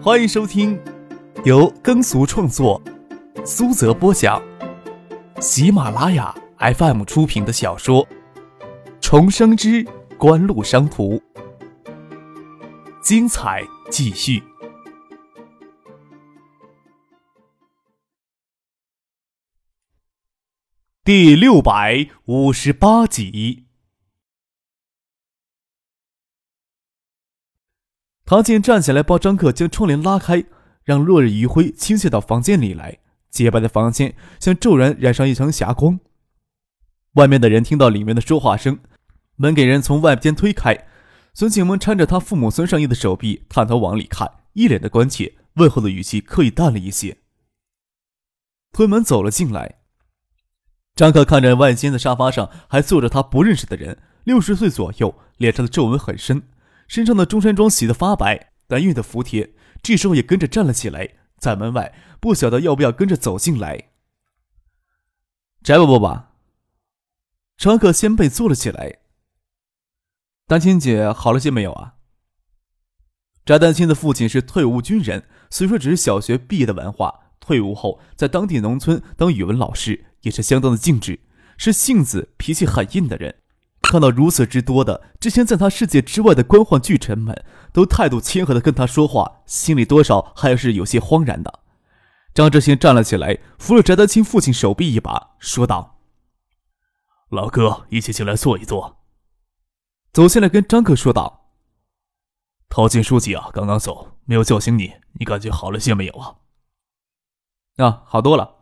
欢迎收听由耕俗创作、苏泽播讲、喜马拉雅 FM 出品的小说《重生之官路商途》，精彩继续，第六百五十八集。唐静站起来，帮张克将窗帘拉开，让落日余晖倾泻到房间里来。洁白的房间像骤然染上一层霞光。外面的人听到里面的说话声，门给人从外间推开。孙庆萌搀着他父母孙尚义的手臂，探头往里看，一脸的关切，问候的语气刻意淡了一些。推门走了进来，张克看着外间的沙发上还坐着他不认识的人，六十岁左右，脸上的皱纹很深。身上的中山装洗得发白，但熨的服帖。这时候也跟着站了起来，在门外不晓得要不要跟着走进来。翟伯伯吧。常可先辈坐了起来。丹青姐好了些没有啊？翟丹青的父亲是退伍军人，虽说只是小学毕业的文化，退伍后在当地农村当语文老师，也是相当的尽职，是性子脾气很硬的人。看到如此之多的之前在他世界之外的官宦巨臣们都态度谦和的跟他说话，心里多少还是有些慌然的。张志新站了起来，扶了翟丹青父亲手臂一把，说道：“老哥，一起进来坐一坐。”走进来跟张克说道：“陶进书记啊，刚刚走，没有叫醒你，你感觉好了些没有啊？”“啊，好多了。”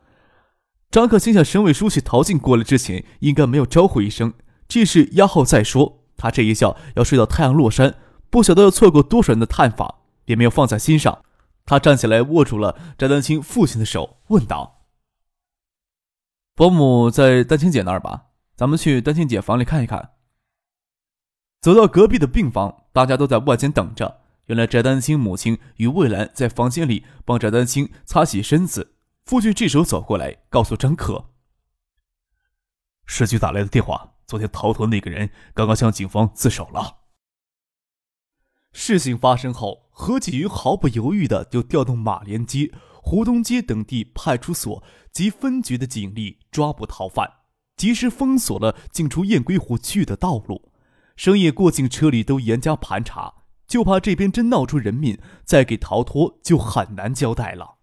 张克心想，省委书记陶进过来之前应该没有招呼一声。这事压后再说。他这一觉要睡到太阳落山，不晓得要错过多少人的探访，也没有放在心上。他站起来，握住了翟丹青父亲的手，问道：“伯母在丹青姐那儿吧？咱们去丹青姐房里看一看。”走到隔壁的病房，大家都在外间等着。原来翟丹青母亲与魏兰在房间里帮翟丹青擦洗身子。父亲这时候走过来，告诉张可：“市局打来的电话。”昨天逃脱那个人刚刚向警方自首了。事情发生后，何启云毫不犹豫的就调动马连街、湖东街等地派出所及分局的警力抓捕逃犯，及时封锁了进出雁归湖区域的道路，深夜过境车里都严加盘查，就怕这边真闹出人命，再给逃脱就很难交代了。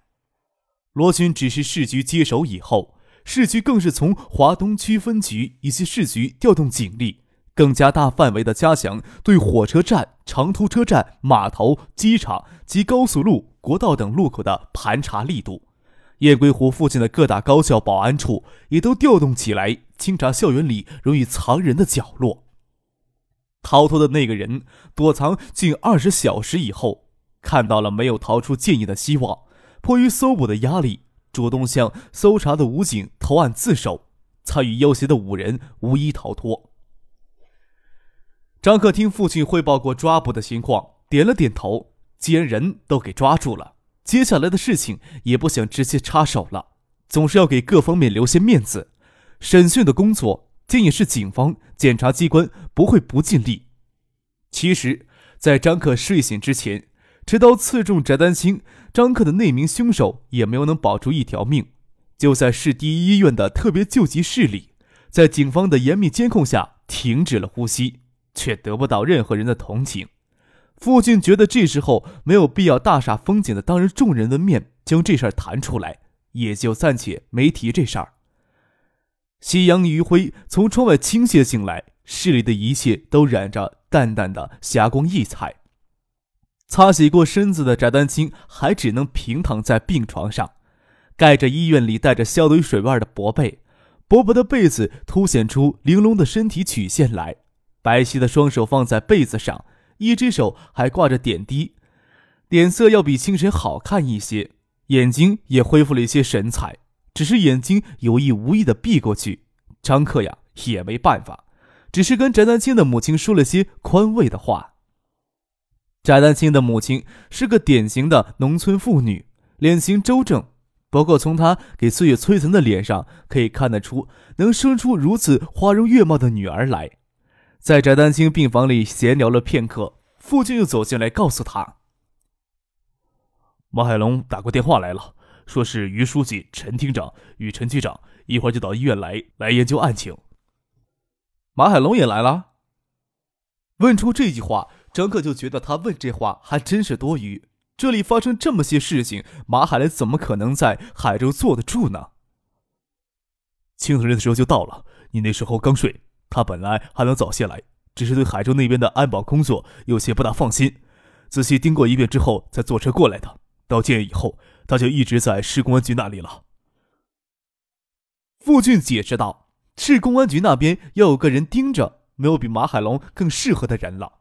罗军指示市局接手以后。市局更是从华东区分局以及市局调动警力，更加大范围的加强对火车站、长途车站、码头、机场及高速路、国道等路口的盘查力度。雁归湖附近的各大高校保安处也都调动起来，清查校园里容易藏人的角落。逃脱的那个人躲藏近二十小时以后，看到了没有逃出建议的希望，迫于搜捕的压力。主动向搜查的武警投案自首，参与要挟的五人无一逃脱。张克听父亲汇报过抓捕的情况，点了点头。既然人都给抓住了，接下来的事情也不想直接插手了，总是要给各方面留些面子。审讯的工作，建议是警方、检察机关不会不尽力。其实，在张克睡醒之前。持刀刺中翟丹青、张克的那名凶手也没有能保住一条命。就在市第一医院的特别救急室里，在警方的严密监控下停止了呼吸，却得不到任何人的同情。父亲觉得这时候没有必要大煞风景的当着众人的面将这事儿谈出来，也就暂且没提这事儿。夕阳余晖从窗外倾泻进来，室里的一切都染着淡淡的霞光异彩。擦洗过身子的翟丹青还只能平躺在病床上，盖着医院里带着消毒水味的薄被，薄薄的被子凸显出玲珑的身体曲线来。白皙的双手放在被子上，一只手还挂着点滴，脸色要比清晨好看一些，眼睛也恢复了一些神采，只是眼睛有意无意的闭过去。张克呀也没办法，只是跟翟丹青的母亲说了些宽慰的话。翟丹青的母亲是个典型的农村妇女，脸型周正。不过从她给岁月摧残的脸上可以看得出，能生出如此花容月貌的女儿来。在翟丹青病房里闲聊了片刻，父亲又走进来告诉他：“马海龙打过电话来了，说是于书记、陈厅长与陈局长一会儿就到医院来，来研究案情。马海龙也来了。问出这句话，张克就觉得他问这话还真是多余。这里发生这么些事情，马海来怎么可能在海州坐得住呢？清晨的时候就到了，你那时候刚睡，他本来还能早些来，只是对海州那边的安保工作有些不大放心，仔细盯过一遍之后才坐车过来的。到建业以后，他就一直在市公安局那里了。傅俊解释道：“市公安局那边要有个人盯着，没有比马海龙更适合的人了。”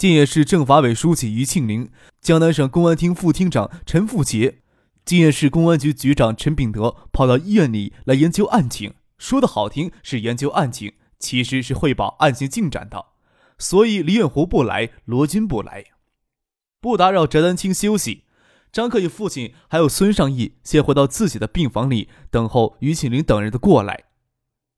建业市政法委书记于庆林、江南省公安厅副厅长陈富杰、建业市公安局局长陈炳德跑到医院里来研究案情，说的好听是研究案情，其实是汇报案情进展的。所以李远湖不来，罗军不来，不打扰翟丹青休息。张克与父亲还有孙尚义先回到自己的病房里等候于庆林等人的过来。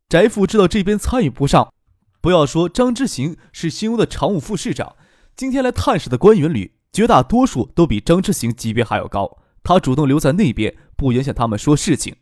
翟父知道这边参与不上，不要说张之行是新屋的常务副市长，今天来探视的官员里，绝大多数都比张之行级别还要高。他主动留在那边，不影响他们说事情。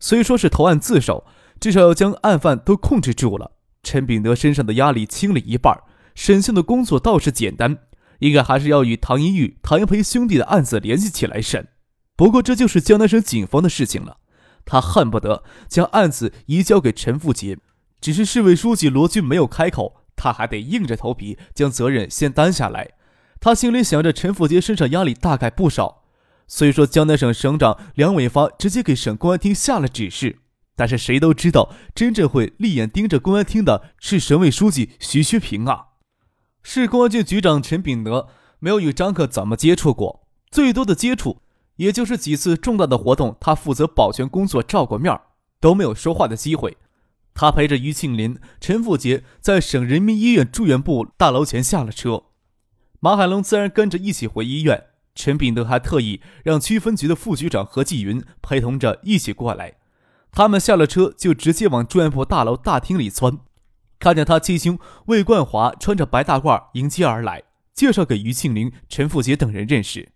虽说是投案自首，至少要将案犯都控制住了。陈炳德身上的压力轻了一半，审讯的工作倒是简单。应该还是要与唐一玉、唐英培兄弟的案子联系起来审，不过这就是江南省警方的事情了。他恨不得将案子移交给陈富杰，只是市委书记罗军没有开口，他还得硬着头皮将责任先担下来。他心里想着，陈富杰身上压力大概不少。虽说江南省省长梁伟发直接给省公安厅下了指示，但是谁都知道，真正会立眼盯着公安厅的是省委书记徐学平啊。市公安局局长陈炳德没有与张克怎么接触过，最多的接触也就是几次重大的活动，他负责保全工作照过面都没有说话的机会。他陪着于庆林、陈富杰在省人民医院住院部大楼前下了车，马海龙自然跟着一起回医院。陈炳德还特意让区分局的副局长何继云陪同着一起过来。他们下了车就直接往住院部大楼大厅里钻。看见他七兄魏冠华穿着白大褂迎接而来，介绍给于庆林、陈富杰等人认识。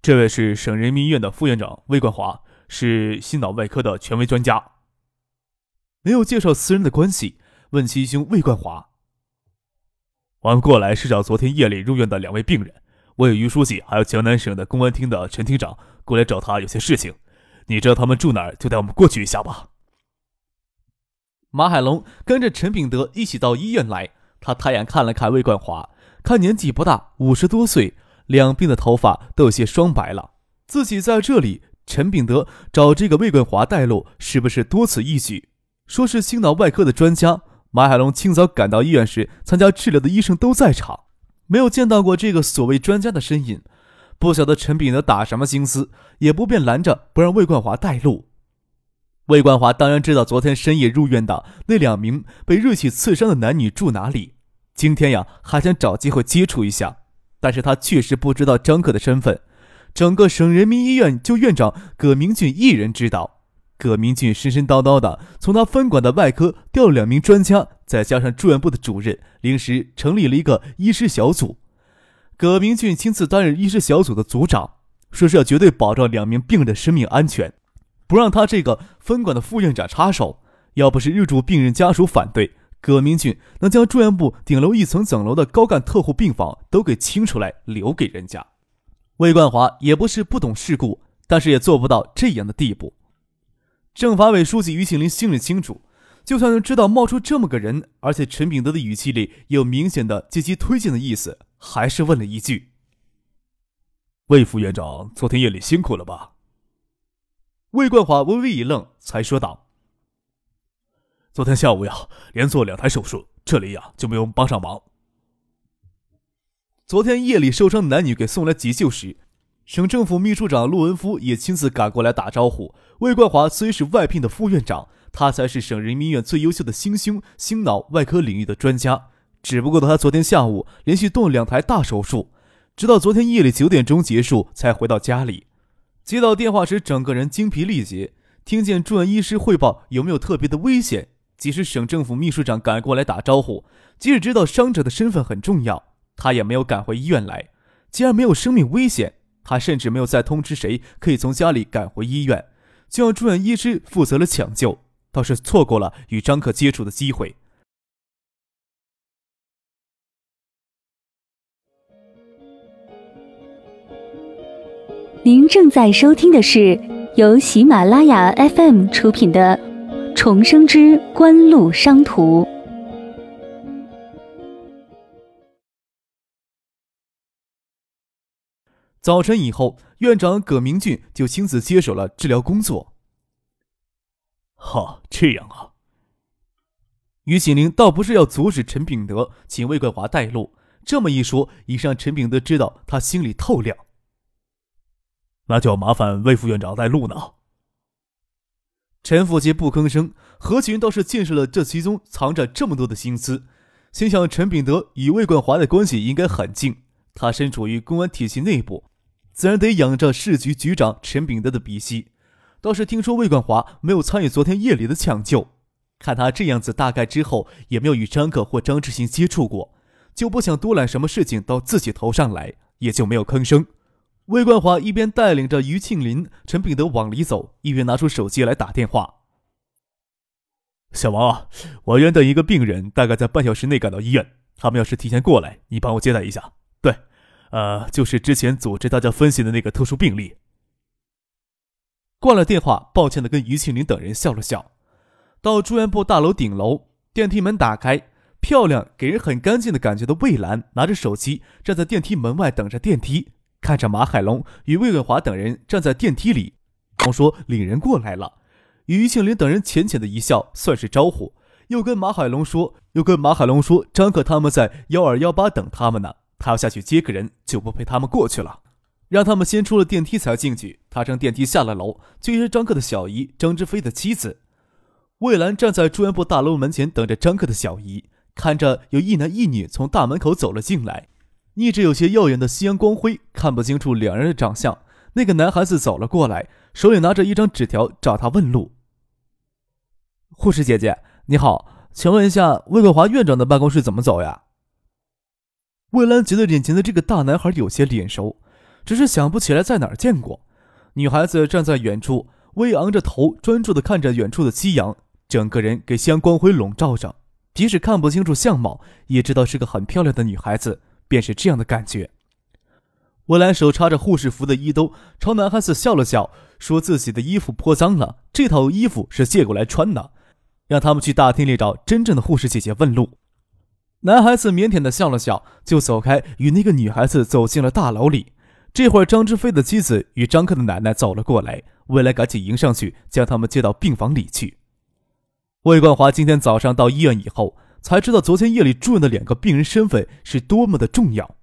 这位是省人民医院的副院长魏冠华，是心脑外科的权威专家。没有介绍私人的关系，问七兄魏冠华：“我们过来是找昨天夜里入院的两位病人，我有于书记，还有江南省的公安厅的陈厅长过来找他有些事情。你知道他们住哪儿，就带我们过去一下吧。”马海龙跟着陈炳德一起到医院来。他抬眼看了看魏冠华，看年纪不大，五十多岁，两鬓的头发都有些霜白了。自己在这里，陈炳德找这个魏冠华带路，是不是多此一举？说是心脑外科的专家。马海龙清早赶到医院时，参加治疗的医生都在场，没有见到过这个所谓专家的身影。不晓得陈炳德打什么心思，也不便拦着不让魏冠华带路。魏冠华当然知道昨天深夜入院的那两名被锐器刺伤的男女住哪里。今天呀，还想找机会接触一下，但是他确实不知道张克的身份。整个省人民医院就院长葛明俊一人知道。葛明俊神神叨叨的从他分管的外科调了两名专家，再加上住院部的主任，临时成立了一个医师小组。葛明俊亲自担任医师小组的组长，说是要绝对保障两名病人的生命安全。不让他这个分管的副院长插手，要不是入住病人家属反对，葛明俊能将住院部顶楼一层整楼的高干特护病房都给清出来留给人家。魏冠华也不是不懂世故，但是也做不到这样的地步。政法委书记于庆林心里清楚，就算是知道冒出这么个人，而且陈炳德的语气里有明显的积极推荐的意思，还是问了一句：“魏副院长，昨天夜里辛苦了吧？”魏冠华微微一愣，才说道：“昨天下午呀，连做两台手术，这里呀就没有帮上忙。昨天夜里受伤的男女给送来急救时，省政府秘书长陆文夫也亲自赶过来打招呼。魏冠华虽是外聘的副院长，他才是省人民医院最优秀的心胸、心脑外科领域的专家。只不过他昨天下午连续动了两台大手术，直到昨天夜里九点钟结束才回到家里。”接到电话时，整个人精疲力竭。听见住院医师汇报有没有特别的危险，即使省政府秘书长赶过来打招呼，即使知道伤者的身份很重要，他也没有赶回医院来。既然没有生命危险，他甚至没有再通知谁可以从家里赶回医院，就让住院医师负责了抢救，倒是错过了与张克接触的机会。您正在收听的是由喜马拉雅 FM 出品的《重生之官路商途》。早晨以后，院长葛明俊就亲自接手了治疗工作。哈，这样啊。于锦玲倒不是要阻止陈炳德请魏冠华带路，这么一说，已让陈炳德知道他心里透亮。那就要麻烦魏副院长带路呢。陈福杰不吭声，何群倒是见识了这其中藏着这么多的心思，心想陈炳德与魏冠华的关系应该很近，他身处于公安体系内部，自然得仰着市局局长陈炳德的鼻息。倒是听说魏冠华没有参与昨天夜里的抢救，看他这样子，大概之后也没有与张克或张志新接触过，就不想多揽什么事情到自己头上来，也就没有吭声。魏冠华一边带领着于庆林、陈炳德往里走，一边拿出手机来打电话：“小王啊，我约等一个病人，大概在半小时内赶到医院。他们要是提前过来，你帮我接待一下。对，呃，就是之前组织大家分析的那个特殊病例。”挂了电话，抱歉的跟于庆林等人笑了笑。到住院部大楼顶楼，电梯门打开，漂亮、给人很干净的感觉的魏兰拿着手机站在电梯门外等着电梯。看着马海龙与魏文华等人站在电梯里，光说领人过来了。于庆林等人浅浅的一笑，算是招呼，又跟马海龙说，又跟马海龙说，张克他们在幺二幺八等他们呢，他要下去接个人，就不陪他们过去了，让他们先出了电梯才进去。他乘电梯下了楼，就约张克的小姨张之飞的妻子魏兰站在住院部大楼门前等着张克的小姨，看着有一男一女从大门口走了进来。逆着有些耀眼的夕阳光辉，看不清楚两人的长相。那个男孩子走了过来，手里拿着一张纸条，找他问路。护士姐姐，你好，请问一下，魏冠华院长的办公室怎么走呀？魏兰觉得眼前的这个大男孩有些脸熟，只是想不起来在哪儿见过。女孩子站在远处，微昂着头，专注地看着远处的夕阳，整个人给夕阳光辉笼罩着。即使看不清楚相貌，也知道是个很漂亮的女孩子。便是这样的感觉。魏兰手插着护士服的衣兜，朝男孩子笑了笑，说自己的衣服颇脏了，这套衣服是借过来穿的，让他们去大厅里找真正的护士姐姐问路。男孩子腼腆的笑了笑，就走开，与那个女孩子走进了大楼里。这会儿，张志飞的妻子与张克的奶奶走了过来，魏来赶紧迎上去，将他们接到病房里去。魏冠华今天早上到医院以后。才知道昨天夜里住院的两个病人身份是多么的重要。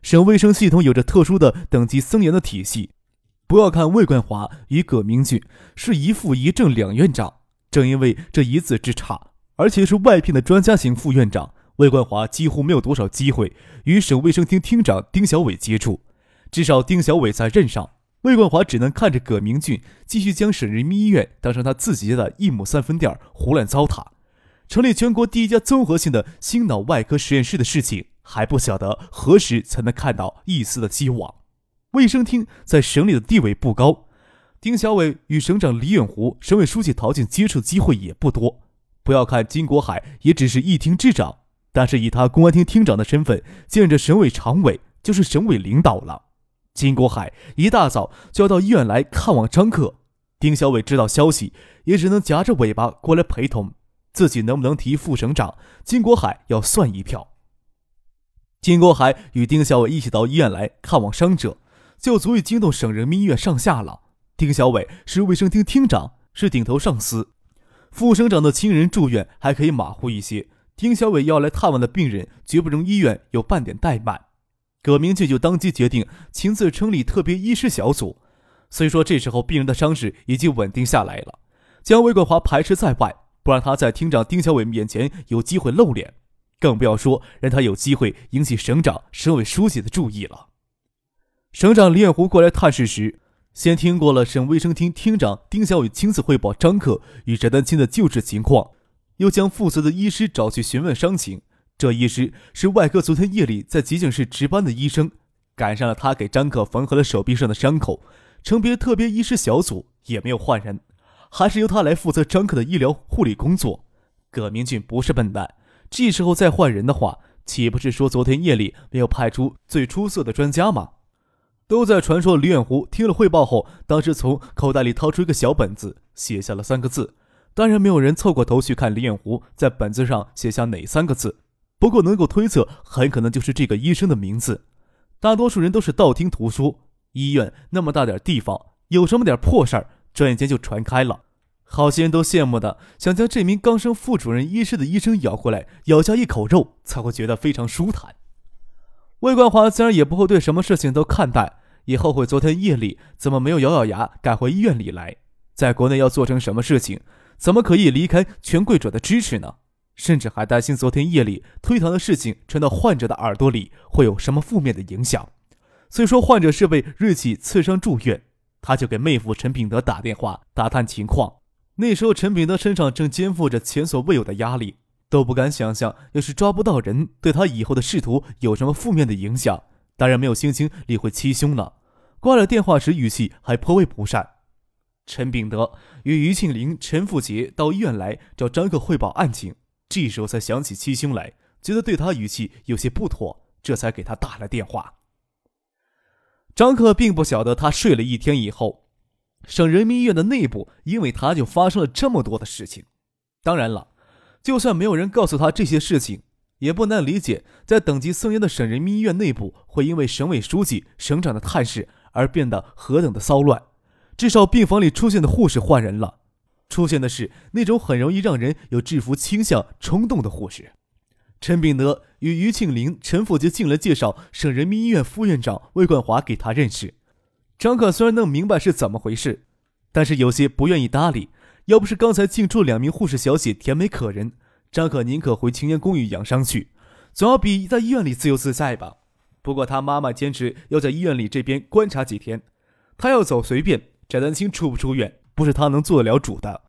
省卫生系统有着特殊的等级森严的体系。不要看魏冠华与葛明俊是一副一正两院长，正因为这一字之差，而且是外聘的专家型副院长，魏冠华几乎没有多少机会与省卫生厅厅长丁小伟接触。至少丁小伟在任上，魏冠华只能看着葛明俊继续将省人民医院当成他自己家的一亩三分地儿胡乱糟蹋。成立全国第一家综合性的心脑外科实验室的事情，还不晓得何时才能看到一丝的希望。卫生厅在省里的地位不高，丁小伟与省长李远湖、省委书记陶静接触机会也不多。不要看金国海也只是一厅之长，但是以他公安厅厅长的身份，见着省委常委就是省委领导了。金国海一大早就要到医院来看望张克，丁小伟知道消息，也只能夹着尾巴过来陪同。自己能不能提副省长？金国海要算一票。金国海与丁小伟一起到医院来看望伤者，就足以惊动省人民医院上下了。丁小伟是卫生厅厅长，是顶头上司。副省长的亲人住院还可以马虎一些，丁小伟要来探望的病人，绝不容医院有半点怠慢。葛明俊就当即决定亲自成立特别医师小组。虽说这时候病人的伤势已经稳定下来了，将魏冠华排斥在外。不让他在厅长丁小伟面前有机会露脸，更不要说让他有机会引起省长、省委书记的注意了。省长李远湖过来探视时，先听过了省卫生厅厅长丁小伟亲自汇报张克与翟丹青的救治情况，又将负责的医师找去询问伤情。这医师是外科昨天夜里在急诊室值班的医生，赶上了他给张克缝合了手臂上的伤口。城别特别医师小组也没有换人，还是由他来负责张克的医疗护理工作。葛明俊不是笨蛋，这时候再换人的话，岂不是说昨天夜里没有派出最出色的专家吗？都在传说。李远湖听了汇报后，当时从口袋里掏出一个小本子，写下了三个字。当然，没有人凑过头去看李远湖在本子上写下哪三个字。不过，能够推测，很可能就是这个医生的名字。大多数人都是道听途说。医院那么大点地方，有什么点破事儿，转眼间就传开了。好些人都羡慕的想将这名刚升副主任医师的医生咬过来，咬下一口肉，才会觉得非常舒坦。魏冠华自然也不会对什么事情都看淡，也后悔昨天夜里怎么没有咬咬牙赶回医院里来。在国内要做成什么事情，怎么可以离开权贵者的支持呢？甚至还担心昨天夜里推搪的事情传到患者的耳朵里会有什么负面的影响。虽说患者是被锐器刺伤住院，他就给妹夫陈炳德打电话打探情况。那时候陈炳德身上正肩负着前所未有的压力。都不敢想象，要是抓不到人，对他以后的仕途有什么负面的影响。当然没有心情理会七兄了。挂了电话时，语气还颇为不善。陈炳德与于庆林、陈富杰到医院来找张克汇报案情，这时候才想起七兄来，觉得对他语气有些不妥，这才给他打了电话。张克并不晓得，他睡了一天以后，省人民医院的内部因为他就发生了这么多的事情。当然了。就算没有人告诉他这些事情，也不难理解，在等级森严的省人民医院内部，会因为省委书记、省长的探视而变得何等的骚乱。至少病房里出现的护士换人了，出现的是那种很容易让人有制服倾向冲动的护士。陈炳德与于庆林、陈富杰进来介绍省人民医院副院长魏冠华给他认识。张可虽然能明白是怎么回事，但是有些不愿意搭理。要不是刚才进出两名护士小姐甜美可人，张可宁可回青年公寓养伤去，总要比在医院里自由自在吧。不过他妈妈坚持要在医院里这边观察几天，他要走随便，翟丹青出不出院不是他能做得了主的。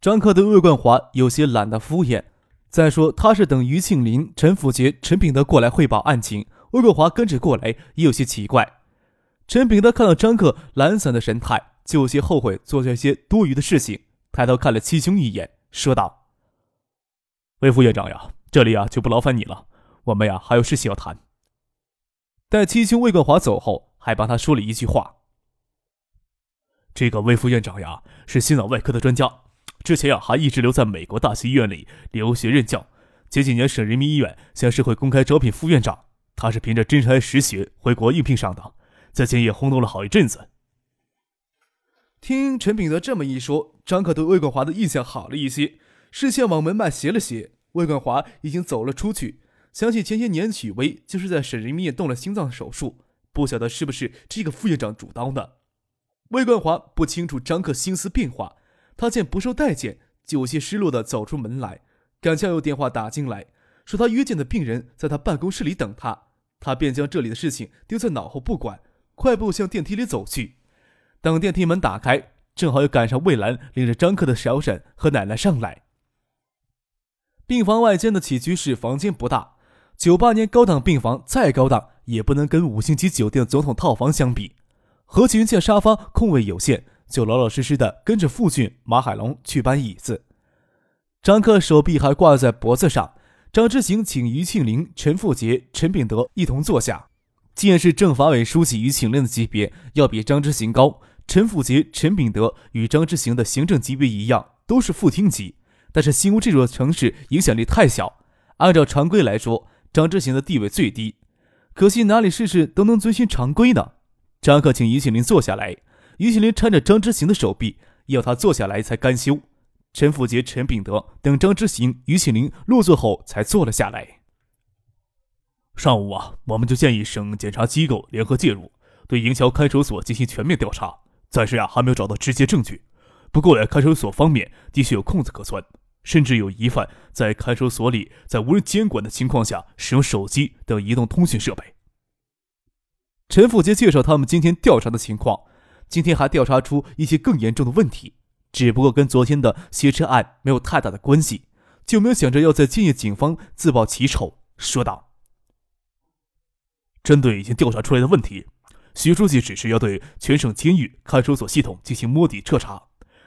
张克对魏冠华有些懒得敷衍。再说他是等于庆林、陈福杰、陈炳德过来汇报案情，魏冠华跟着过来也有些奇怪。陈炳德看到张克懒散的神态，就有些后悔做这些多余的事情。抬头看了七兄一眼，说道：“魏副院长呀，这里啊就不劳烦你了，我们呀还有事情要谈。”待七兄魏冠华走后，还帮他说了一句话：“这个魏副院长呀，是心脑外科的专家，之前呀还一直留在美国大学医院里留学任教。前几年省人民医院向社会公开招聘副院长，他是凭着真才实学回国应聘上的，在前也轰动了好一阵子。”听陈炳德这么一说，张可对魏冠华的印象好了一些，视线往门外斜了斜。魏冠华已经走了出去，想起前些年许巍就是在省人民医院动了心脏手术，不晓得是不是这个副院长主刀的。魏冠华不清楚张克心思变化，他见不受待见，就有些失落的走出门来。赶巧有电话打进来，说他约见的病人在他办公室里等他，他便将这里的事情丢在脑后不管，快步向电梯里走去。等电梯门打开，正好又赶上魏兰领着张克的小婶和奶奶上来。病房外间的起居室房间不大，九八年高档病房再高档也不能跟五星级酒店总统套房相比。何启云见沙发空位有限，就老老实实的跟着傅俊、马海龙去搬椅子。张克手臂还挂在脖子上，张之行请于庆林、陈富杰、陈炳德一同坐下。既然是政法委书记于庆林的级别要比张之行高。陈富杰、陈炳德与张之行的行政级别一样，都是副厅级。但是新屋这座城市影响力太小，按照常规来说，张之行的地位最低。可惜哪里事事都能遵循常规呢？张克请于庆林坐下来，于庆林搀着张之行的手臂，要他坐下来才甘休。陈富杰、陈炳德等张之行、于庆林落座后才坐了下来。上午啊，我们就建议省检察机构联合介入，对营桥看守所进行全面调查。暂时啊，还没有找到直接证据。不过呀，看守所方面的确有空子可钻，甚至有疑犯在看守所里，在无人监管的情况下使用手机等移动通讯设备。陈富杰介绍他们今天调查的情况今天还调查出一些更严重的问题只不过跟昨天的挟持案没有太大的关系就没有想着要在建业警方自曝其丑说道。针对已经调查出来的问题徐书记只是要对全省监狱看守所系统进行摸底彻查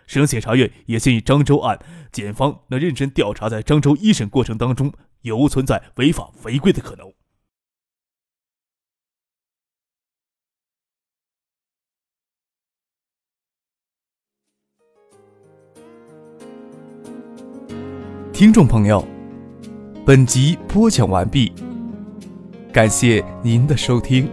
省检察院也建议漳州案检方能认真调查在漳州一审过程当中有无存在违法违规的可能。听众朋友本集播讲完毕感谢您的收听。